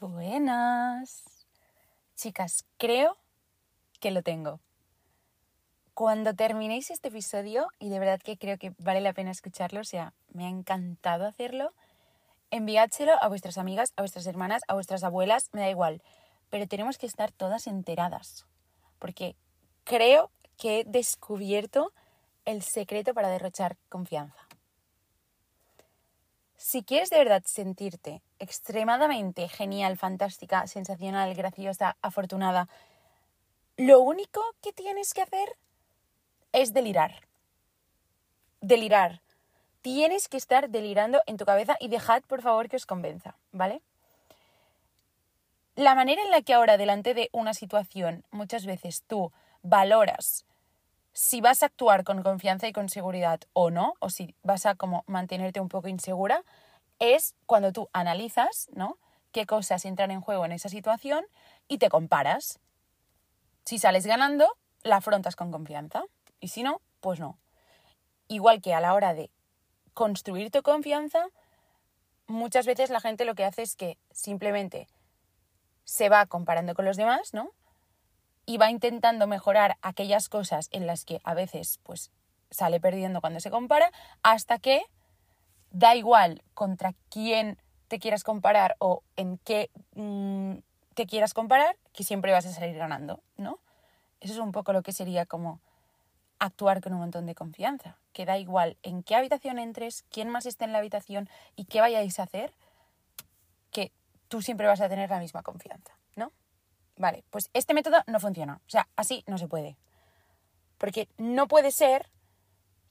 Buenas. Chicas, creo que lo tengo. Cuando terminéis este episodio, y de verdad que creo que vale la pena escucharlo, o sea, me ha encantado hacerlo, enviádselo a vuestras amigas, a vuestras hermanas, a vuestras abuelas, me da igual. Pero tenemos que estar todas enteradas, porque creo que he descubierto el secreto para derrochar confianza. Si quieres de verdad sentirte extremadamente genial, fantástica, sensacional, graciosa, afortunada, lo único que tienes que hacer es delirar. Delirar. Tienes que estar delirando en tu cabeza y dejad por favor que os convenza, ¿vale? La manera en la que ahora delante de una situación muchas veces tú valoras si vas a actuar con confianza y con seguridad o no, o si vas a como mantenerte un poco insegura, es cuando tú analizas, ¿no? qué cosas entran en juego en esa situación y te comparas. Si sales ganando, la afrontas con confianza. Y si no, pues no. Igual que a la hora de construir tu confianza, muchas veces la gente lo que hace es que simplemente se va comparando con los demás, ¿no? Y va intentando mejorar aquellas cosas en las que a veces pues sale perdiendo cuando se compara, hasta que da igual contra quién te quieras comparar o en qué mm, te quieras comparar, que siempre vas a salir ganando, ¿no? Eso es un poco lo que sería como actuar con un montón de confianza, que da igual en qué habitación entres, quién más esté en la habitación y qué vayáis a hacer, que tú siempre vas a tener la misma confianza, ¿no? Vale, pues este método no funciona. O sea, así no se puede. Porque no puede ser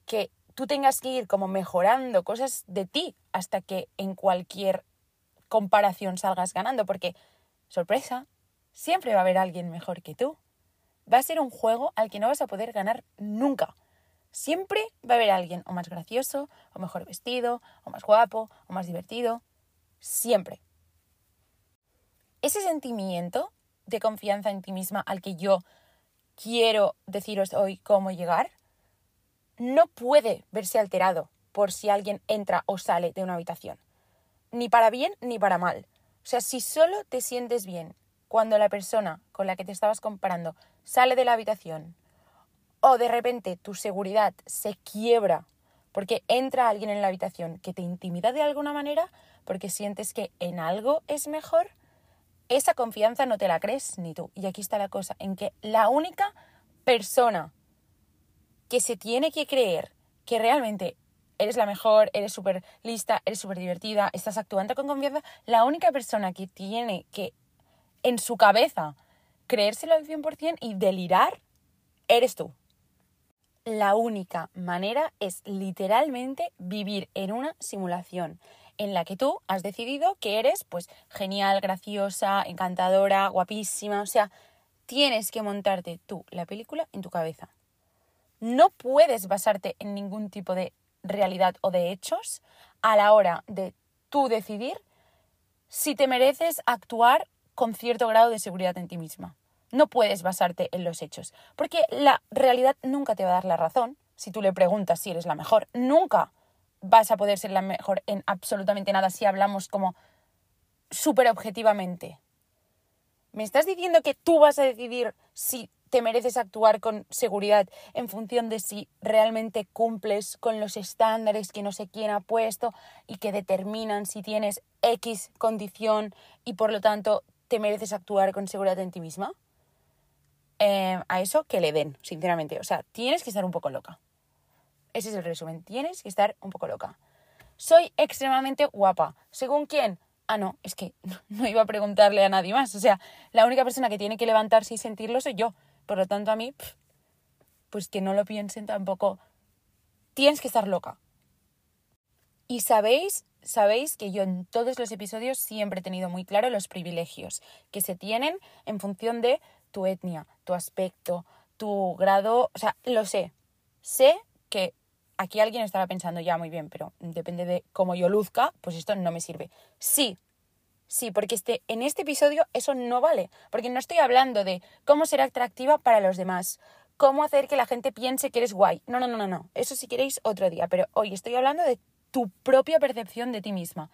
que tú tengas que ir como mejorando cosas de ti hasta que en cualquier comparación salgas ganando. Porque, sorpresa, siempre va a haber alguien mejor que tú. Va a ser un juego al que no vas a poder ganar nunca. Siempre va a haber alguien o más gracioso, o mejor vestido, o más guapo, o más divertido. Siempre. Ese sentimiento de confianza en ti misma al que yo quiero deciros hoy cómo llegar, no puede verse alterado por si alguien entra o sale de una habitación. Ni para bien ni para mal. O sea, si solo te sientes bien cuando la persona con la que te estabas comparando sale de la habitación o de repente tu seguridad se quiebra porque entra alguien en la habitación que te intimida de alguna manera porque sientes que en algo es mejor, esa confianza no te la crees ni tú. Y aquí está la cosa, en que la única persona que se tiene que creer que realmente eres la mejor, eres súper lista, eres súper divertida, estás actuando con confianza, la única persona que tiene que en su cabeza creérselo al 100% y delirar, eres tú. La única manera es literalmente vivir en una simulación en la que tú has decidido que eres pues genial, graciosa, encantadora, guapísima, o sea, tienes que montarte tú la película en tu cabeza. No puedes basarte en ningún tipo de realidad o de hechos a la hora de tú decidir si te mereces actuar con cierto grado de seguridad en ti misma. No puedes basarte en los hechos, porque la realidad nunca te va a dar la razón si tú le preguntas si eres la mejor. Nunca vas a poder ser la mejor en absolutamente nada si hablamos como súper objetivamente. ¿Me estás diciendo que tú vas a decidir si te mereces actuar con seguridad en función de si realmente cumples con los estándares que no sé quién ha puesto y que determinan si tienes X condición y por lo tanto te mereces actuar con seguridad en ti misma? Eh, a eso que le den, sinceramente. O sea, tienes que estar un poco loca. Ese es el resumen. Tienes que estar un poco loca. Soy extremadamente guapa. ¿Según quién? Ah, no, es que no iba a preguntarle a nadie más. O sea, la única persona que tiene que levantarse y sentirlo soy yo. Por lo tanto, a mí, pues que no lo piensen tampoco. Tienes que estar loca. Y sabéis, sabéis que yo en todos los episodios siempre he tenido muy claro los privilegios que se tienen en función de tu etnia, tu aspecto, tu grado. O sea, lo sé. Sé que aquí alguien estará pensando, ya muy bien, pero depende de cómo yo luzca, pues esto no me sirve. Sí, sí, porque este, en este episodio eso no vale, porque no estoy hablando de cómo ser atractiva para los demás, cómo hacer que la gente piense que eres guay. No, no, no, no, no. Eso si queréis otro día, pero hoy estoy hablando de tu propia percepción de ti misma,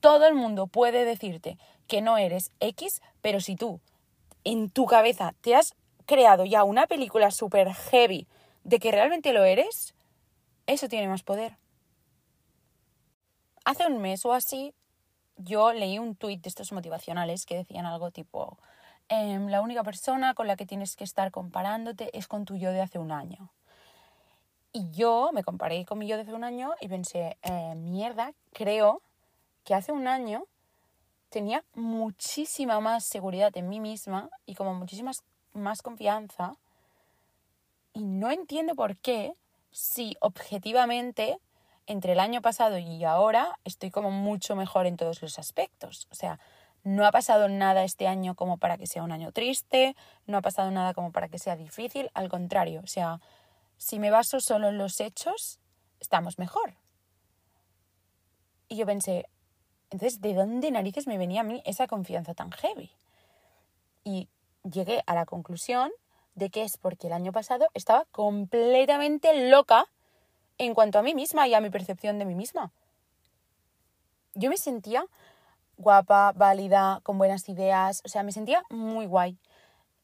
todo el mundo puede decirte que no eres X, pero si tú en tu cabeza te has creado ya una película súper heavy de que realmente lo eres, eso tiene más poder. Hace un mes o así, yo leí un tuit de estos motivacionales que decían algo tipo, em, la única persona con la que tienes que estar comparándote es con tu yo de hace un año. Y yo me comparé con mi yo de hace un año y pensé, eh, mierda, creo que hace un año tenía muchísima más seguridad en mí misma y como muchísima más confianza. Y no entiendo por qué, si objetivamente entre el año pasado y ahora estoy como mucho mejor en todos los aspectos. O sea, no ha pasado nada este año como para que sea un año triste, no ha pasado nada como para que sea difícil, al contrario, o sea, si me baso solo en los hechos, estamos mejor. Y yo pensé, entonces, ¿de dónde narices me venía a mí esa confianza tan heavy? Y llegué a la conclusión de que es porque el año pasado estaba completamente loca en cuanto a mí misma y a mi percepción de mí misma. Yo me sentía guapa, válida, con buenas ideas, o sea, me sentía muy guay.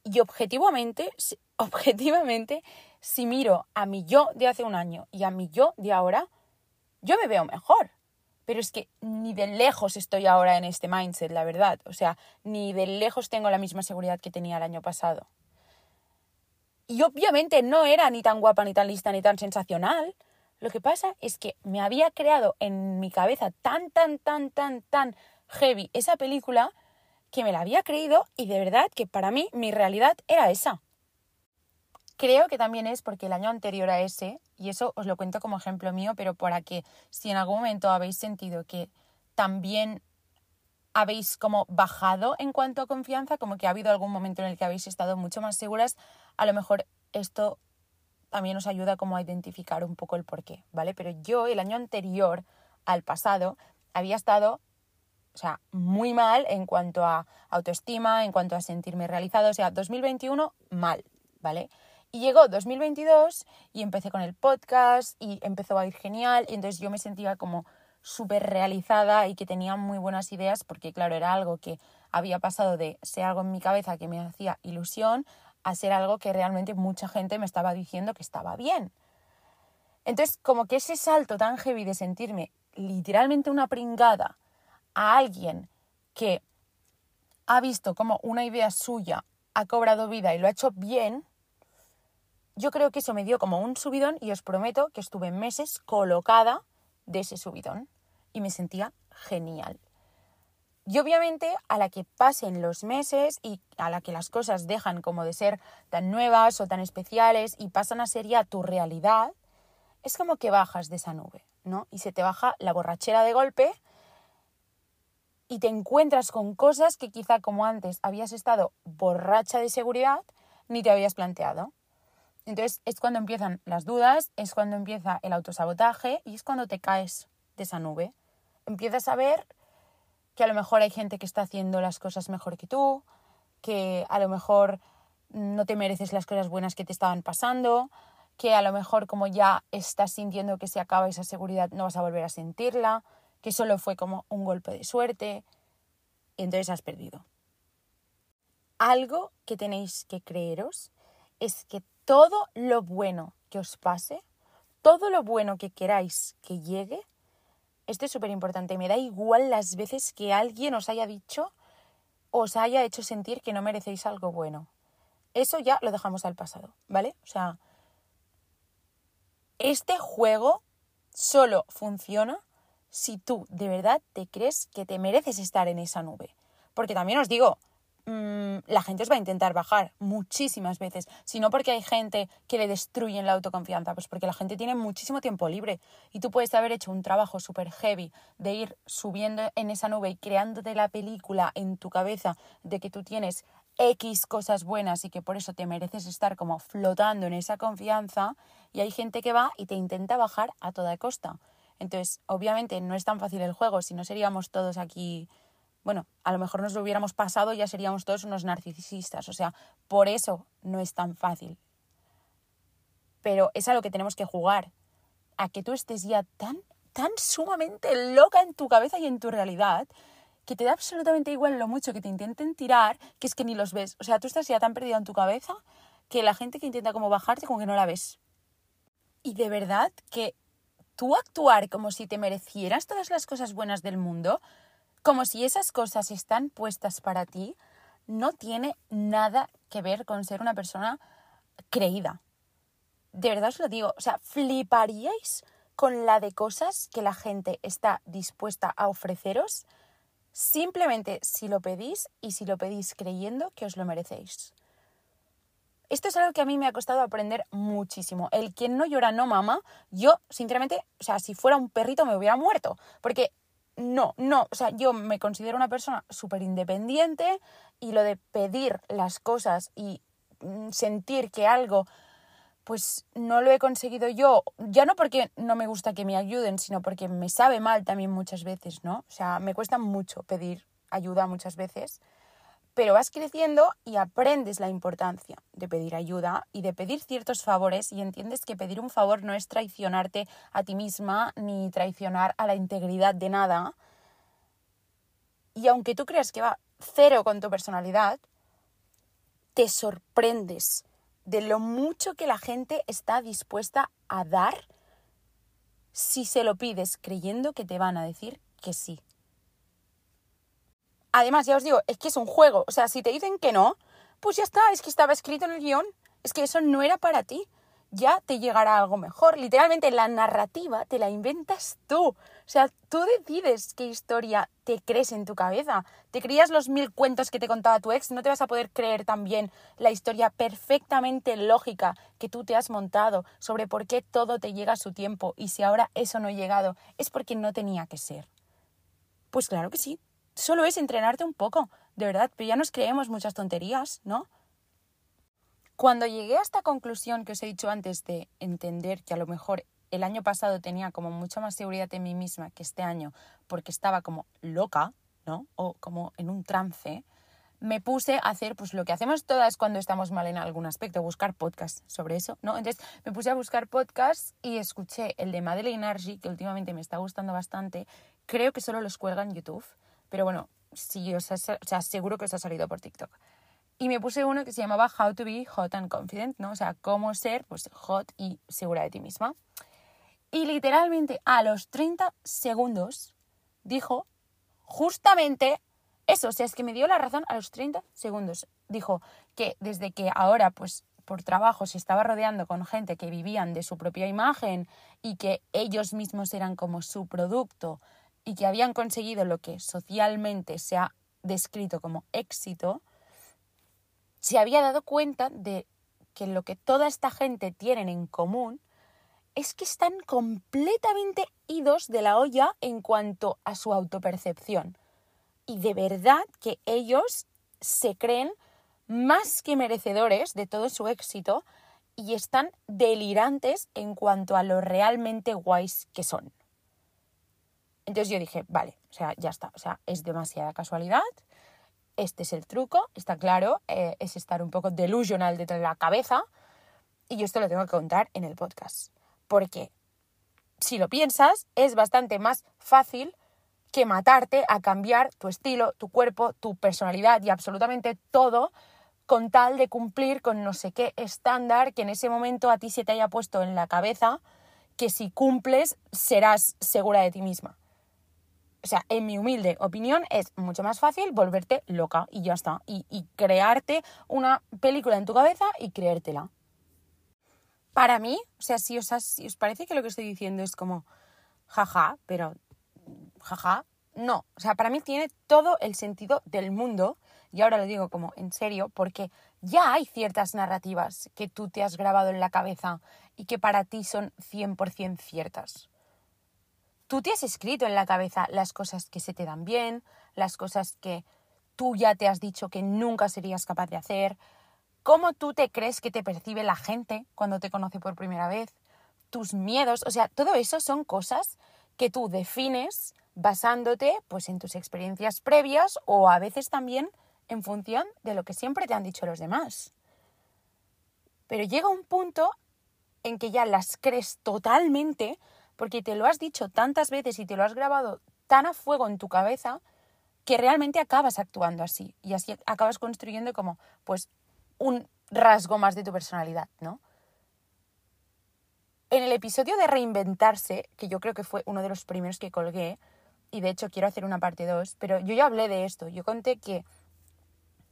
Y objetivamente, objetivamente, si miro a mi yo de hace un año y a mi yo de ahora, yo me veo mejor. Pero es que ni de lejos estoy ahora en este mindset, la verdad. O sea, ni de lejos tengo la misma seguridad que tenía el año pasado. Y obviamente no era ni tan guapa, ni tan lista, ni tan sensacional. Lo que pasa es que me había creado en mi cabeza tan, tan, tan, tan, tan heavy esa película que me la había creído y de verdad que para mí mi realidad era esa. Creo que también es porque el año anterior a ese, y eso os lo cuento como ejemplo mío, pero para que si en algún momento habéis sentido que también habéis como bajado en cuanto a confianza, como que ha habido algún momento en el que habéis estado mucho más seguras, a lo mejor esto también os ayuda como a identificar un poco el porqué, ¿vale? Pero yo el año anterior al pasado había estado, o sea, muy mal en cuanto a autoestima, en cuanto a sentirme realizado, o sea, 2021 mal, ¿vale? Y llegó 2022 y empecé con el podcast y empezó a ir genial y entonces yo me sentía como súper realizada y que tenía muy buenas ideas porque claro, era algo que había pasado de ser algo en mi cabeza que me hacía ilusión a ser algo que realmente mucha gente me estaba diciendo que estaba bien. Entonces, como que ese salto tan heavy de sentirme literalmente una pringada a alguien que ha visto como una idea suya ha cobrado vida y lo ha hecho bien, yo creo que eso me dio como un subidón y os prometo que estuve meses colocada de ese subidón y me sentía genial. Y obviamente a la que pasen los meses y a la que las cosas dejan como de ser tan nuevas o tan especiales y pasan a ser ya tu realidad, es como que bajas de esa nube, ¿no? Y se te baja la borrachera de golpe y te encuentras con cosas que quizá como antes habías estado borracha de seguridad ni te habías planteado. Entonces es cuando empiezan las dudas, es cuando empieza el autosabotaje y es cuando te caes de esa nube. Empiezas a ver que a lo mejor hay gente que está haciendo las cosas mejor que tú, que a lo mejor no te mereces las cosas buenas que te estaban pasando, que a lo mejor como ya estás sintiendo que se acaba esa seguridad no vas a volver a sentirla, que solo fue como un golpe de suerte y entonces has perdido. Algo que tenéis que creeros es que todo lo bueno que os pase, todo lo bueno que queráis que llegue, esto es súper importante. Me da igual las veces que alguien os haya dicho, os haya hecho sentir que no merecéis algo bueno. Eso ya lo dejamos al pasado, ¿vale? O sea, este juego solo funciona si tú de verdad te crees que te mereces estar en esa nube. Porque también os digo, Mm, la gente os va a intentar bajar muchísimas veces. Si no porque hay gente que le destruyen la autoconfianza, pues porque la gente tiene muchísimo tiempo libre y tú puedes haber hecho un trabajo súper heavy de ir subiendo en esa nube y creándote la película en tu cabeza de que tú tienes X cosas buenas y que por eso te mereces estar como flotando en esa confianza y hay gente que va y te intenta bajar a toda costa. Entonces, obviamente no es tan fácil el juego, si no seríamos todos aquí bueno, a lo mejor nos lo hubiéramos pasado y ya seríamos todos unos narcisistas. O sea, por eso no es tan fácil. Pero es a lo que tenemos que jugar. A que tú estés ya tan tan sumamente loca en tu cabeza y en tu realidad que te da absolutamente igual lo mucho que te intenten tirar, que es que ni los ves. O sea, tú estás ya tan perdido en tu cabeza que la gente que intenta como bajarte como que no la ves. Y de verdad que tú actuar como si te merecieras todas las cosas buenas del mundo, como si esas cosas están puestas para ti, no tiene nada que ver con ser una persona creída. De verdad os lo digo, o sea, fliparíais con la de cosas que la gente está dispuesta a ofreceros simplemente si lo pedís y si lo pedís creyendo que os lo merecéis. Esto es algo que a mí me ha costado aprender muchísimo. El quien no llora no mama. Yo, sinceramente, o sea, si fuera un perrito me hubiera muerto. Porque no, no, o sea, yo me considero una persona súper independiente y lo de pedir las cosas y mm, sentir que algo pues no lo he conseguido yo, ya no porque no me gusta que me ayuden, sino porque me sabe mal también muchas veces, ¿no? O sea, me cuesta mucho pedir ayuda muchas veces, pero vas creciendo y aprendes la importancia de pedir ayuda y de pedir ciertos favores y entiendes que pedir un favor no es traicionarte a ti misma ni traicionar a la integridad de nada. Y aunque tú creas que va cero con tu personalidad, te sorprendes de lo mucho que la gente está dispuesta a dar si se lo pides creyendo que te van a decir que sí. Además, ya os digo, es que es un juego. O sea, si te dicen que no, pues ya está, es que estaba escrito en el guion. Es que eso no era para ti ya te llegará algo mejor. Literalmente la narrativa te la inventas tú. O sea, tú decides qué historia te crees en tu cabeza. Te creías los mil cuentos que te contaba tu ex, no te vas a poder creer también la historia perfectamente lógica que tú te has montado sobre por qué todo te llega a su tiempo y si ahora eso no ha llegado es porque no tenía que ser. Pues claro que sí. Solo es entrenarte un poco, de verdad, pero ya nos creemos muchas tonterías, ¿no? Cuando llegué a esta conclusión que os he dicho antes de entender que a lo mejor el año pasado tenía como mucha más seguridad en mí misma que este año porque estaba como loca, ¿no? O como en un trance, me puse a hacer pues lo que hacemos todas cuando estamos mal en algún aspecto, buscar podcasts sobre eso, ¿no? Entonces me puse a buscar podcasts y escuché el de Madeleine Argy, que últimamente me está gustando bastante. Creo que solo los cuelga en YouTube, pero bueno, si os o sea, seguro que os ha salido por TikTok. Y me puse uno que se llamaba How to be hot and confident, ¿no? O sea, cómo ser pues hot y segura de ti misma. Y literalmente a los 30 segundos dijo justamente eso, o sea, es que me dio la razón a los 30 segundos. Dijo que desde que ahora pues por trabajo se estaba rodeando con gente que vivían de su propia imagen y que ellos mismos eran como su producto y que habían conseguido lo que socialmente se ha descrito como éxito, se había dado cuenta de que lo que toda esta gente tienen en común es que están completamente idos de la olla en cuanto a su autopercepción. Y de verdad que ellos se creen más que merecedores de todo su éxito y están delirantes en cuanto a lo realmente guays que son. Entonces yo dije, vale, o sea, ya está, o sea, es demasiada casualidad, este es el truco, está claro, eh, es estar un poco delusional detrás de la cabeza y yo esto lo tengo que contar en el podcast. Porque si lo piensas, es bastante más fácil que matarte a cambiar tu estilo, tu cuerpo, tu personalidad y absolutamente todo con tal de cumplir con no sé qué estándar que en ese momento a ti se te haya puesto en la cabeza que si cumples serás segura de ti misma. O sea, en mi humilde opinión, es mucho más fácil volverte loca y ya está. Y, crearte una película en tu cabeza y creértela. Para mí, o sea, si os, os parece que lo que estoy diciendo es como jaja, pero jaja, no. O sea, para mí tiene todo el sentido del mundo. Y ahora lo digo como en serio, porque ya hay ciertas narrativas que tú te has grabado en la cabeza y que para ti son 100% ciertas tú te has escrito en la cabeza las cosas que se te dan bien, las cosas que tú ya te has dicho que nunca serías capaz de hacer, cómo tú te crees que te percibe la gente cuando te conoce por primera vez, tus miedos, o sea, todo eso son cosas que tú defines basándote pues en tus experiencias previas o a veces también en función de lo que siempre te han dicho los demás. Pero llega un punto en que ya las crees totalmente porque te lo has dicho tantas veces y te lo has grabado tan a fuego en tu cabeza que realmente acabas actuando así y así acabas construyendo como pues un rasgo más de tu personalidad, ¿no? En el episodio de reinventarse, que yo creo que fue uno de los primeros que colgué, y de hecho quiero hacer una parte 2, pero yo ya hablé de esto, yo conté que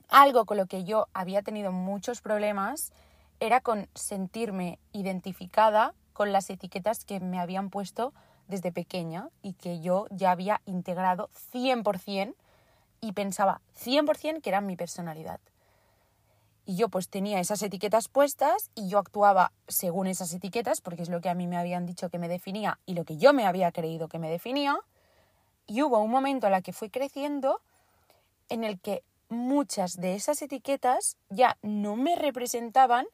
algo con lo que yo había tenido muchos problemas era con sentirme identificada con las etiquetas que me habían puesto desde pequeña y que yo ya había integrado 100% y pensaba 100% que eran mi personalidad. Y yo pues tenía esas etiquetas puestas y yo actuaba según esas etiquetas porque es lo que a mí me habían dicho que me definía y lo que yo me había creído que me definía. Y hubo un momento en el que fui creciendo en el que muchas de esas etiquetas ya no me representaban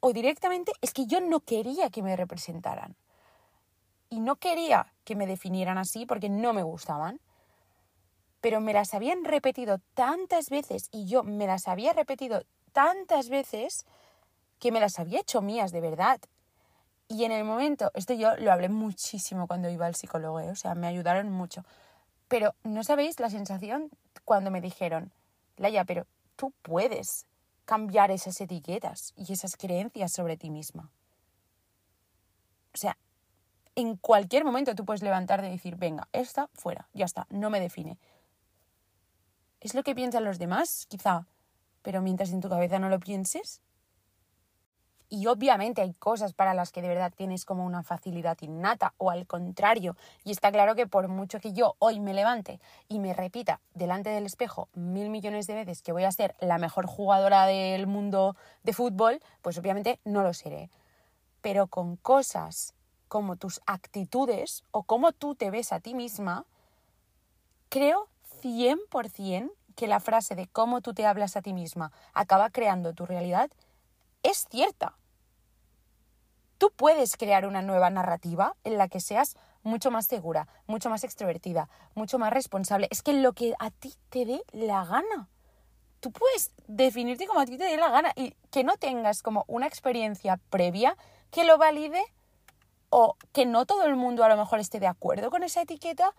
o directamente es que yo no quería que me representaran. Y no quería que me definieran así porque no me gustaban. Pero me las habían repetido tantas veces y yo me las había repetido tantas veces que me las había hecho mías de verdad. Y en el momento, esto yo lo hablé muchísimo cuando iba al psicólogo, ¿eh? o sea, me ayudaron mucho. Pero no sabéis la sensación cuando me dijeron, Laia, pero tú puedes cambiar esas etiquetas y esas creencias sobre ti misma. O sea, en cualquier momento tú puedes levantarte y decir, venga, esta fuera, ya está, no me define. Es lo que piensan los demás, quizá, pero mientras en tu cabeza no lo pienses. Y obviamente hay cosas para las que de verdad tienes como una facilidad innata o al contrario. Y está claro que por mucho que yo hoy me levante y me repita delante del espejo mil millones de veces que voy a ser la mejor jugadora del mundo de fútbol, pues obviamente no lo seré. Pero con cosas como tus actitudes o cómo tú te ves a ti misma, creo 100% que la frase de cómo tú te hablas a ti misma acaba creando tu realidad es cierta. Tú puedes crear una nueva narrativa en la que seas mucho más segura, mucho más extrovertida, mucho más responsable. Es que lo que a ti te dé la gana. Tú puedes definirte como a ti te dé la gana y que no tengas como una experiencia previa que lo valide o que no todo el mundo a lo mejor esté de acuerdo con esa etiqueta,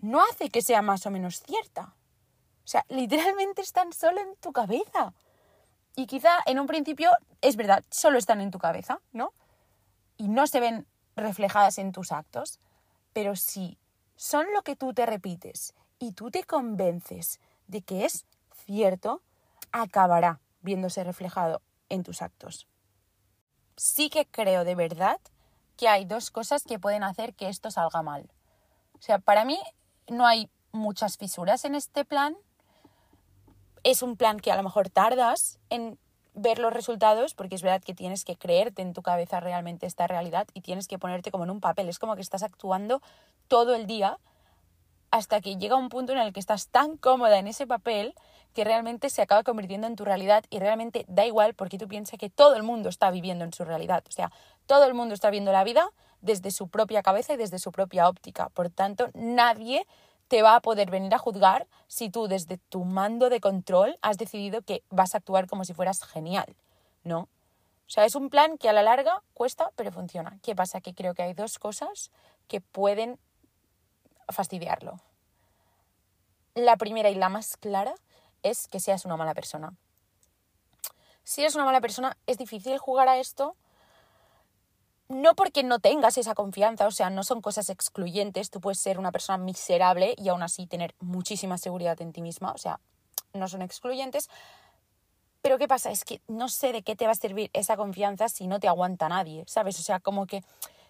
no hace que sea más o menos cierta. O sea, literalmente están solo en tu cabeza. Y quizá en un principio es verdad, solo están en tu cabeza, ¿no? Y no se ven reflejadas en tus actos. Pero si son lo que tú te repites y tú te convences de que es cierto, acabará viéndose reflejado en tus actos. Sí que creo de verdad que hay dos cosas que pueden hacer que esto salga mal. O sea, para mí no hay muchas fisuras en este plan, es un plan que a lo mejor tardas en ver los resultados, porque es verdad que tienes que creerte en tu cabeza realmente esta realidad y tienes que ponerte como en un papel. Es como que estás actuando todo el día hasta que llega un punto en el que estás tan cómoda en ese papel que realmente se acaba convirtiendo en tu realidad y realmente da igual porque tú piensas que todo el mundo está viviendo en su realidad. O sea, todo el mundo está viendo la vida desde su propia cabeza y desde su propia óptica. Por tanto, nadie te va a poder venir a juzgar si tú desde tu mando de control has decidido que vas a actuar como si fueras genial, ¿no? O sea, es un plan que a la larga cuesta, pero funciona. ¿Qué pasa? Que creo que hay dos cosas que pueden fastidiarlo. La primera y la más clara es que seas una mala persona. Si eres una mala persona, es difícil jugar a esto no porque no tengas esa confianza, o sea, no son cosas excluyentes, tú puedes ser una persona miserable y aún así tener muchísima seguridad en ti misma, o sea, no son excluyentes. Pero ¿qué pasa? Es que no sé de qué te va a servir esa confianza si no te aguanta nadie, ¿sabes? O sea, como que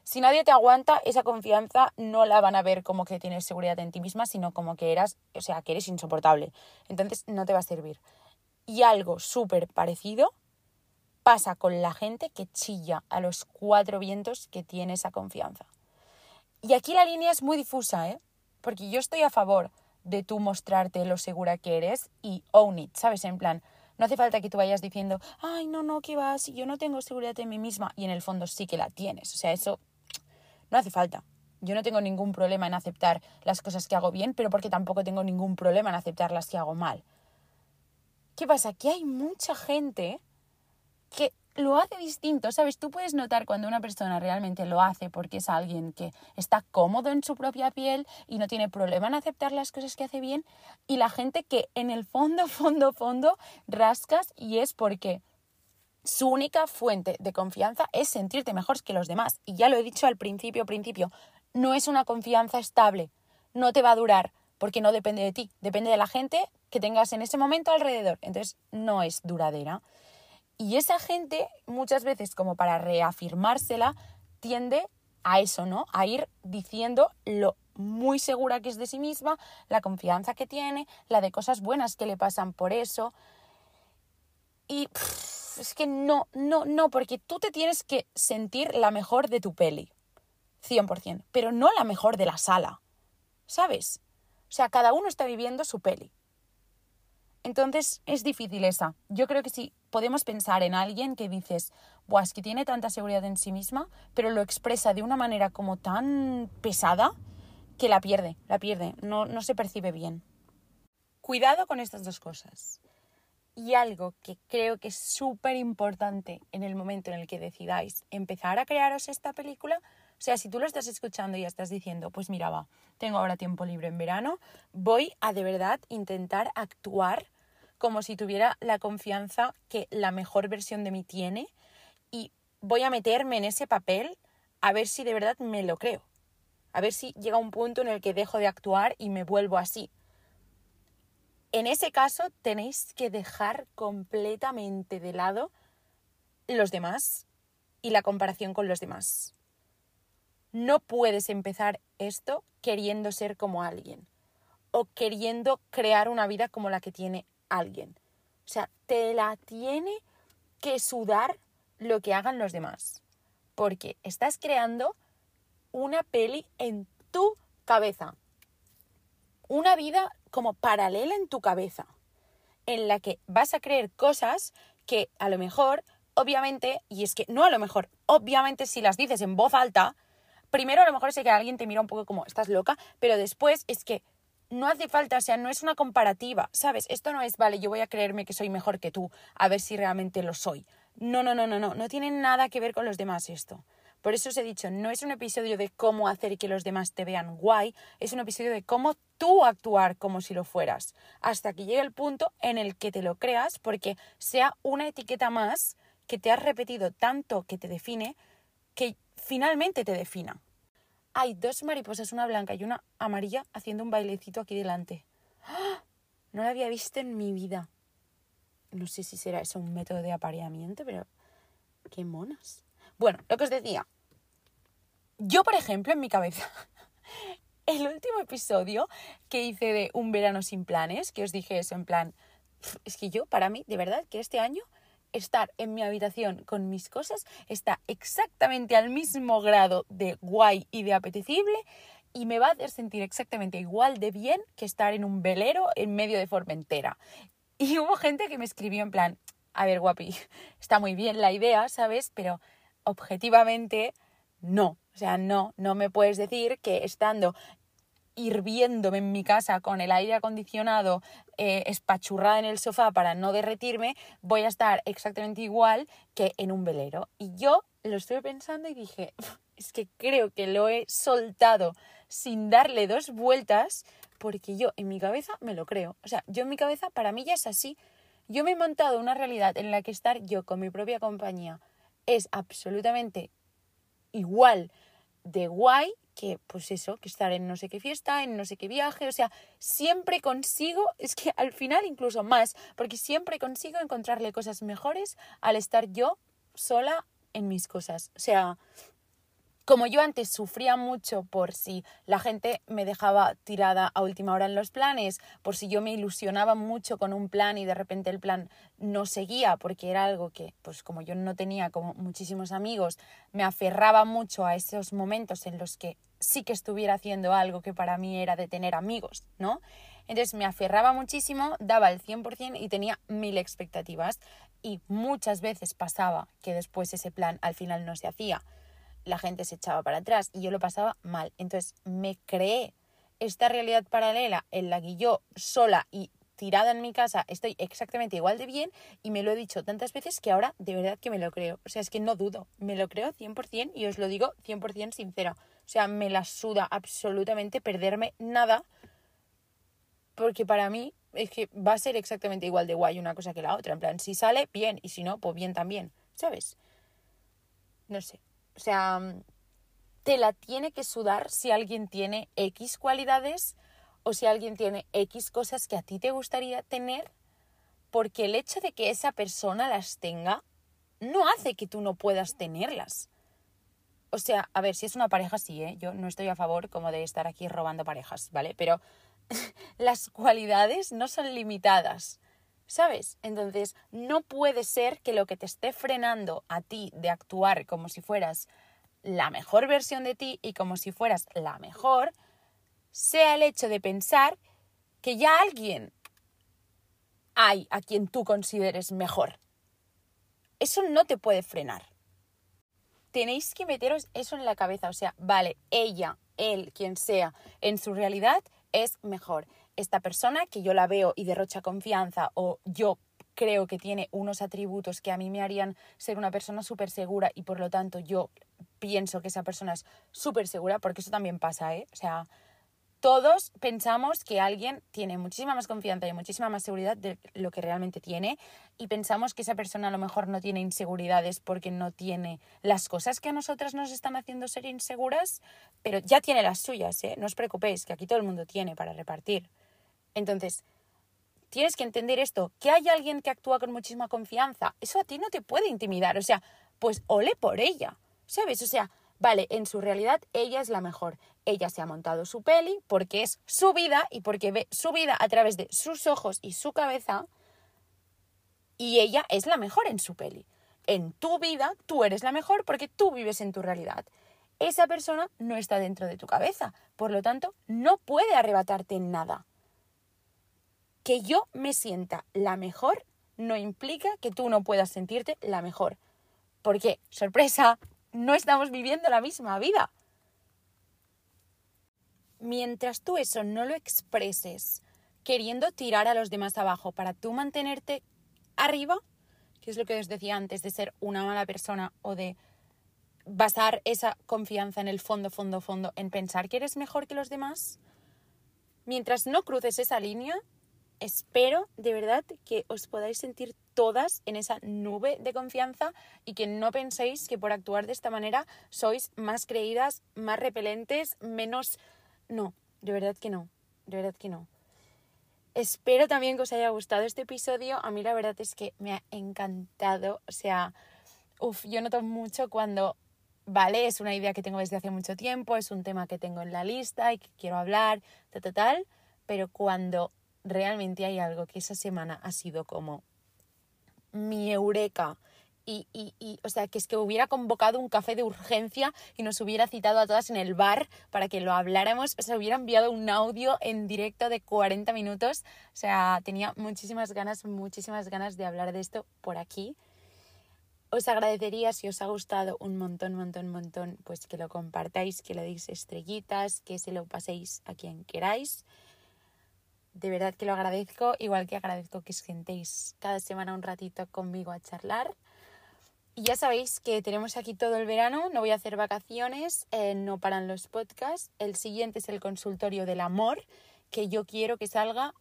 si nadie te aguanta, esa confianza no la van a ver como que tienes seguridad en ti misma, sino como que eras, o sea, que eres insoportable. Entonces no te va a servir. Y algo súper parecido pasa con la gente que chilla a los cuatro vientos que tiene esa confianza. Y aquí la línea es muy difusa, ¿eh? Porque yo estoy a favor de tú mostrarte lo segura que eres y own it, ¿sabes? En plan, no hace falta que tú vayas diciendo, ay, no, no, ¿qué vas? Yo no tengo seguridad en mí misma. Y en el fondo sí que la tienes. O sea, eso no hace falta. Yo no tengo ningún problema en aceptar las cosas que hago bien, pero porque tampoco tengo ningún problema en aceptar las que hago mal. ¿Qué pasa? Que hay mucha gente que lo hace distinto, ¿sabes? Tú puedes notar cuando una persona realmente lo hace porque es alguien que está cómodo en su propia piel y no tiene problema en aceptar las cosas que hace bien y la gente que en el fondo, fondo, fondo rascas y es porque su única fuente de confianza es sentirte mejor que los demás. Y ya lo he dicho al principio, principio, no es una confianza estable, no te va a durar porque no depende de ti, depende de la gente que tengas en ese momento alrededor. Entonces no es duradera. Y esa gente, muchas veces, como para reafirmársela, tiende a eso, ¿no? A ir diciendo lo muy segura que es de sí misma, la confianza que tiene, la de cosas buenas que le pasan por eso. Y es que no, no, no, porque tú te tienes que sentir la mejor de tu peli, 100%, pero no la mejor de la sala, ¿sabes? O sea, cada uno está viviendo su peli. Entonces es difícil esa. Yo creo que sí podemos pensar en alguien que dices, Buah, es que tiene tanta seguridad en sí misma, pero lo expresa de una manera como tan pesada que la pierde, la pierde, no, no se percibe bien. Cuidado con estas dos cosas. Y algo que creo que es súper importante en el momento en el que decidáis empezar a crearos esta película, o sea, si tú lo estás escuchando y estás diciendo, pues mira, va, tengo ahora tiempo libre en verano, voy a de verdad intentar actuar como si tuviera la confianza que la mejor versión de mí tiene y voy a meterme en ese papel a ver si de verdad me lo creo. A ver si llega un punto en el que dejo de actuar y me vuelvo así. En ese caso tenéis que dejar completamente de lado los demás y la comparación con los demás. No puedes empezar esto queriendo ser como alguien o queriendo crear una vida como la que tiene alguien. O sea, te la tiene que sudar lo que hagan los demás. Porque estás creando una peli en tu cabeza. Una vida como paralela en tu cabeza. En la que vas a creer cosas que a lo mejor, obviamente, y es que no a lo mejor, obviamente si las dices en voz alta, primero a lo mejor es que alguien te mira un poco como, estás loca, pero después es que no hace falta, o sea, no es una comparativa, ¿sabes? Esto no es, vale, yo voy a creerme que soy mejor que tú, a ver si realmente lo soy. No, no, no, no, no, no tiene nada que ver con los demás esto. Por eso os he dicho, no es un episodio de cómo hacer que los demás te vean guay, es un episodio de cómo tú actuar como si lo fueras, hasta que llegue el punto en el que te lo creas, porque sea una etiqueta más que te has repetido tanto que te define, que finalmente te defina. Hay dos mariposas, una blanca y una amarilla, haciendo un bailecito aquí delante. ¡Ah! No lo había visto en mi vida. No sé si será eso un método de apareamiento, pero qué monas. Bueno, lo que os decía. Yo, por ejemplo, en mi cabeza, el último episodio que hice de Un verano sin planes, que os dije eso en plan, es que yo, para mí, de verdad, que este año estar en mi habitación con mis cosas está exactamente al mismo grado de guay y de apetecible y me va a hacer sentir exactamente igual de bien que estar en un velero en medio de Formentera. Y hubo gente que me escribió en plan, a ver guapi, está muy bien la idea, ¿sabes? Pero objetivamente no. O sea, no, no me puedes decir que estando hirviéndome en mi casa con el aire acondicionado eh, espachurrada en el sofá para no derretirme, voy a estar exactamente igual que en un velero. Y yo lo estuve pensando y dije, es que creo que lo he soltado sin darle dos vueltas porque yo en mi cabeza me lo creo. O sea, yo en mi cabeza para mí ya es así. Yo me he montado una realidad en la que estar yo con mi propia compañía es absolutamente igual de guay que, pues eso, que estar en no sé qué fiesta, en no sé qué viaje, o sea, siempre consigo, es que al final incluso más, porque siempre consigo encontrarle cosas mejores al estar yo sola en mis cosas. O sea, como yo antes sufría mucho por si la gente me dejaba tirada a última hora en los planes, por si yo me ilusionaba mucho con un plan y de repente el plan no seguía porque era algo que, pues como yo no tenía como muchísimos amigos, me aferraba mucho a esos momentos en los que sí que estuviera haciendo algo que para mí era de tener amigos, ¿no? Entonces me aferraba muchísimo, daba el 100% y tenía mil expectativas y muchas veces pasaba que después ese plan al final no se hacía la gente se echaba para atrás y yo lo pasaba mal. Entonces me creé esta realidad paralela en la que yo sola y tirada en mi casa, estoy exactamente igual de bien y me lo he dicho tantas veces que ahora de verdad que me lo creo. O sea, es que no dudo, me lo creo 100% y os lo digo 100% sincera. O sea, me la suda absolutamente perderme nada porque para mí es que va a ser exactamente igual de guay una cosa que la otra. En plan, si sale, bien, y si no, pues bien también, ¿sabes? No sé. O sea, te la tiene que sudar si alguien tiene X cualidades o si alguien tiene X cosas que a ti te gustaría tener, porque el hecho de que esa persona las tenga no hace que tú no puedas tenerlas. O sea, a ver, si es una pareja, sí, ¿eh? Yo no estoy a favor como de estar aquí robando parejas, ¿vale? Pero las cualidades no son limitadas, ¿sabes? Entonces, no puede ser que lo que te esté frenando a ti de actuar como si fueras la mejor versión de ti y como si fueras la mejor, sea el hecho de pensar que ya alguien hay a quien tú consideres mejor. Eso no te puede frenar. Tenéis que meteros eso en la cabeza. O sea, vale, ella, él, quien sea, en su realidad es mejor. Esta persona que yo la veo y derrocha confianza o yo creo que tiene unos atributos que a mí me harían ser una persona súper segura y por lo tanto yo pienso que esa persona es súper segura, porque eso también pasa, ¿eh? O sea, todos pensamos que alguien tiene muchísima más confianza y muchísima más seguridad de lo que realmente tiene y pensamos que esa persona a lo mejor no tiene inseguridades porque no tiene las cosas que a nosotras nos están haciendo ser inseguras, pero ya tiene las suyas, ¿eh? No os preocupéis, que aquí todo el mundo tiene para repartir. Entonces, tienes que entender esto, que hay alguien que actúa con muchísima confianza, eso a ti no te puede intimidar, o sea, pues ole por ella, ¿sabes? O sea, Vale, en su realidad ella es la mejor. Ella se ha montado su peli porque es su vida y porque ve su vida a través de sus ojos y su cabeza y ella es la mejor en su peli. En tu vida tú eres la mejor porque tú vives en tu realidad. Esa persona no está dentro de tu cabeza, por lo tanto no puede arrebatarte nada. Que yo me sienta la mejor no implica que tú no puedas sentirte la mejor. Porque, sorpresa, no estamos viviendo la misma vida. Mientras tú eso no lo expreses, queriendo tirar a los demás abajo para tú mantenerte arriba, que es lo que os decía antes de ser una mala persona o de basar esa confianza en el fondo, fondo, fondo, en pensar que eres mejor que los demás, mientras no cruces esa línea, espero de verdad que os podáis sentir todas en esa nube de confianza y que no penséis que por actuar de esta manera sois más creídas, más repelentes, menos... No, de verdad que no, de verdad que no. Espero también que os haya gustado este episodio. A mí la verdad es que me ha encantado. O sea, uff, yo noto mucho cuando, vale, es una idea que tengo desde hace mucho tiempo, es un tema que tengo en la lista y que quiero hablar, tal, tal, tal. Pero cuando realmente hay algo que esa semana ha sido como mi eureka. Y, y, y, o sea, que es que hubiera convocado un café de urgencia y nos hubiera citado a todas en el bar para que lo habláramos, o sea, hubiera enviado un audio en directo de 40 minutos, o sea, tenía muchísimas ganas, muchísimas ganas de hablar de esto por aquí. Os agradecería si os ha gustado un montón, montón, montón, pues que lo compartáis, que le deis estrellitas, que se lo paséis a quien queráis de verdad que lo agradezco, igual que agradezco que os sentéis cada semana un ratito conmigo a charlar. Y ya sabéis que tenemos aquí todo el verano, no voy a hacer vacaciones, eh, no paran los podcasts. El siguiente es el consultorio del amor, que yo quiero que salga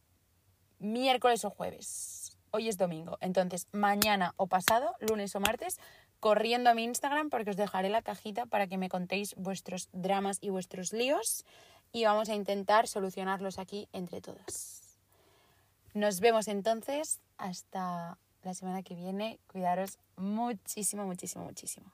miércoles o jueves. Hoy es domingo, entonces mañana o pasado, lunes o martes, corriendo a mi Instagram porque os dejaré la cajita para que me contéis vuestros dramas y vuestros líos y vamos a intentar solucionarlos aquí entre todas. Nos vemos entonces hasta la semana que viene. Cuidaros muchísimo, muchísimo, muchísimo.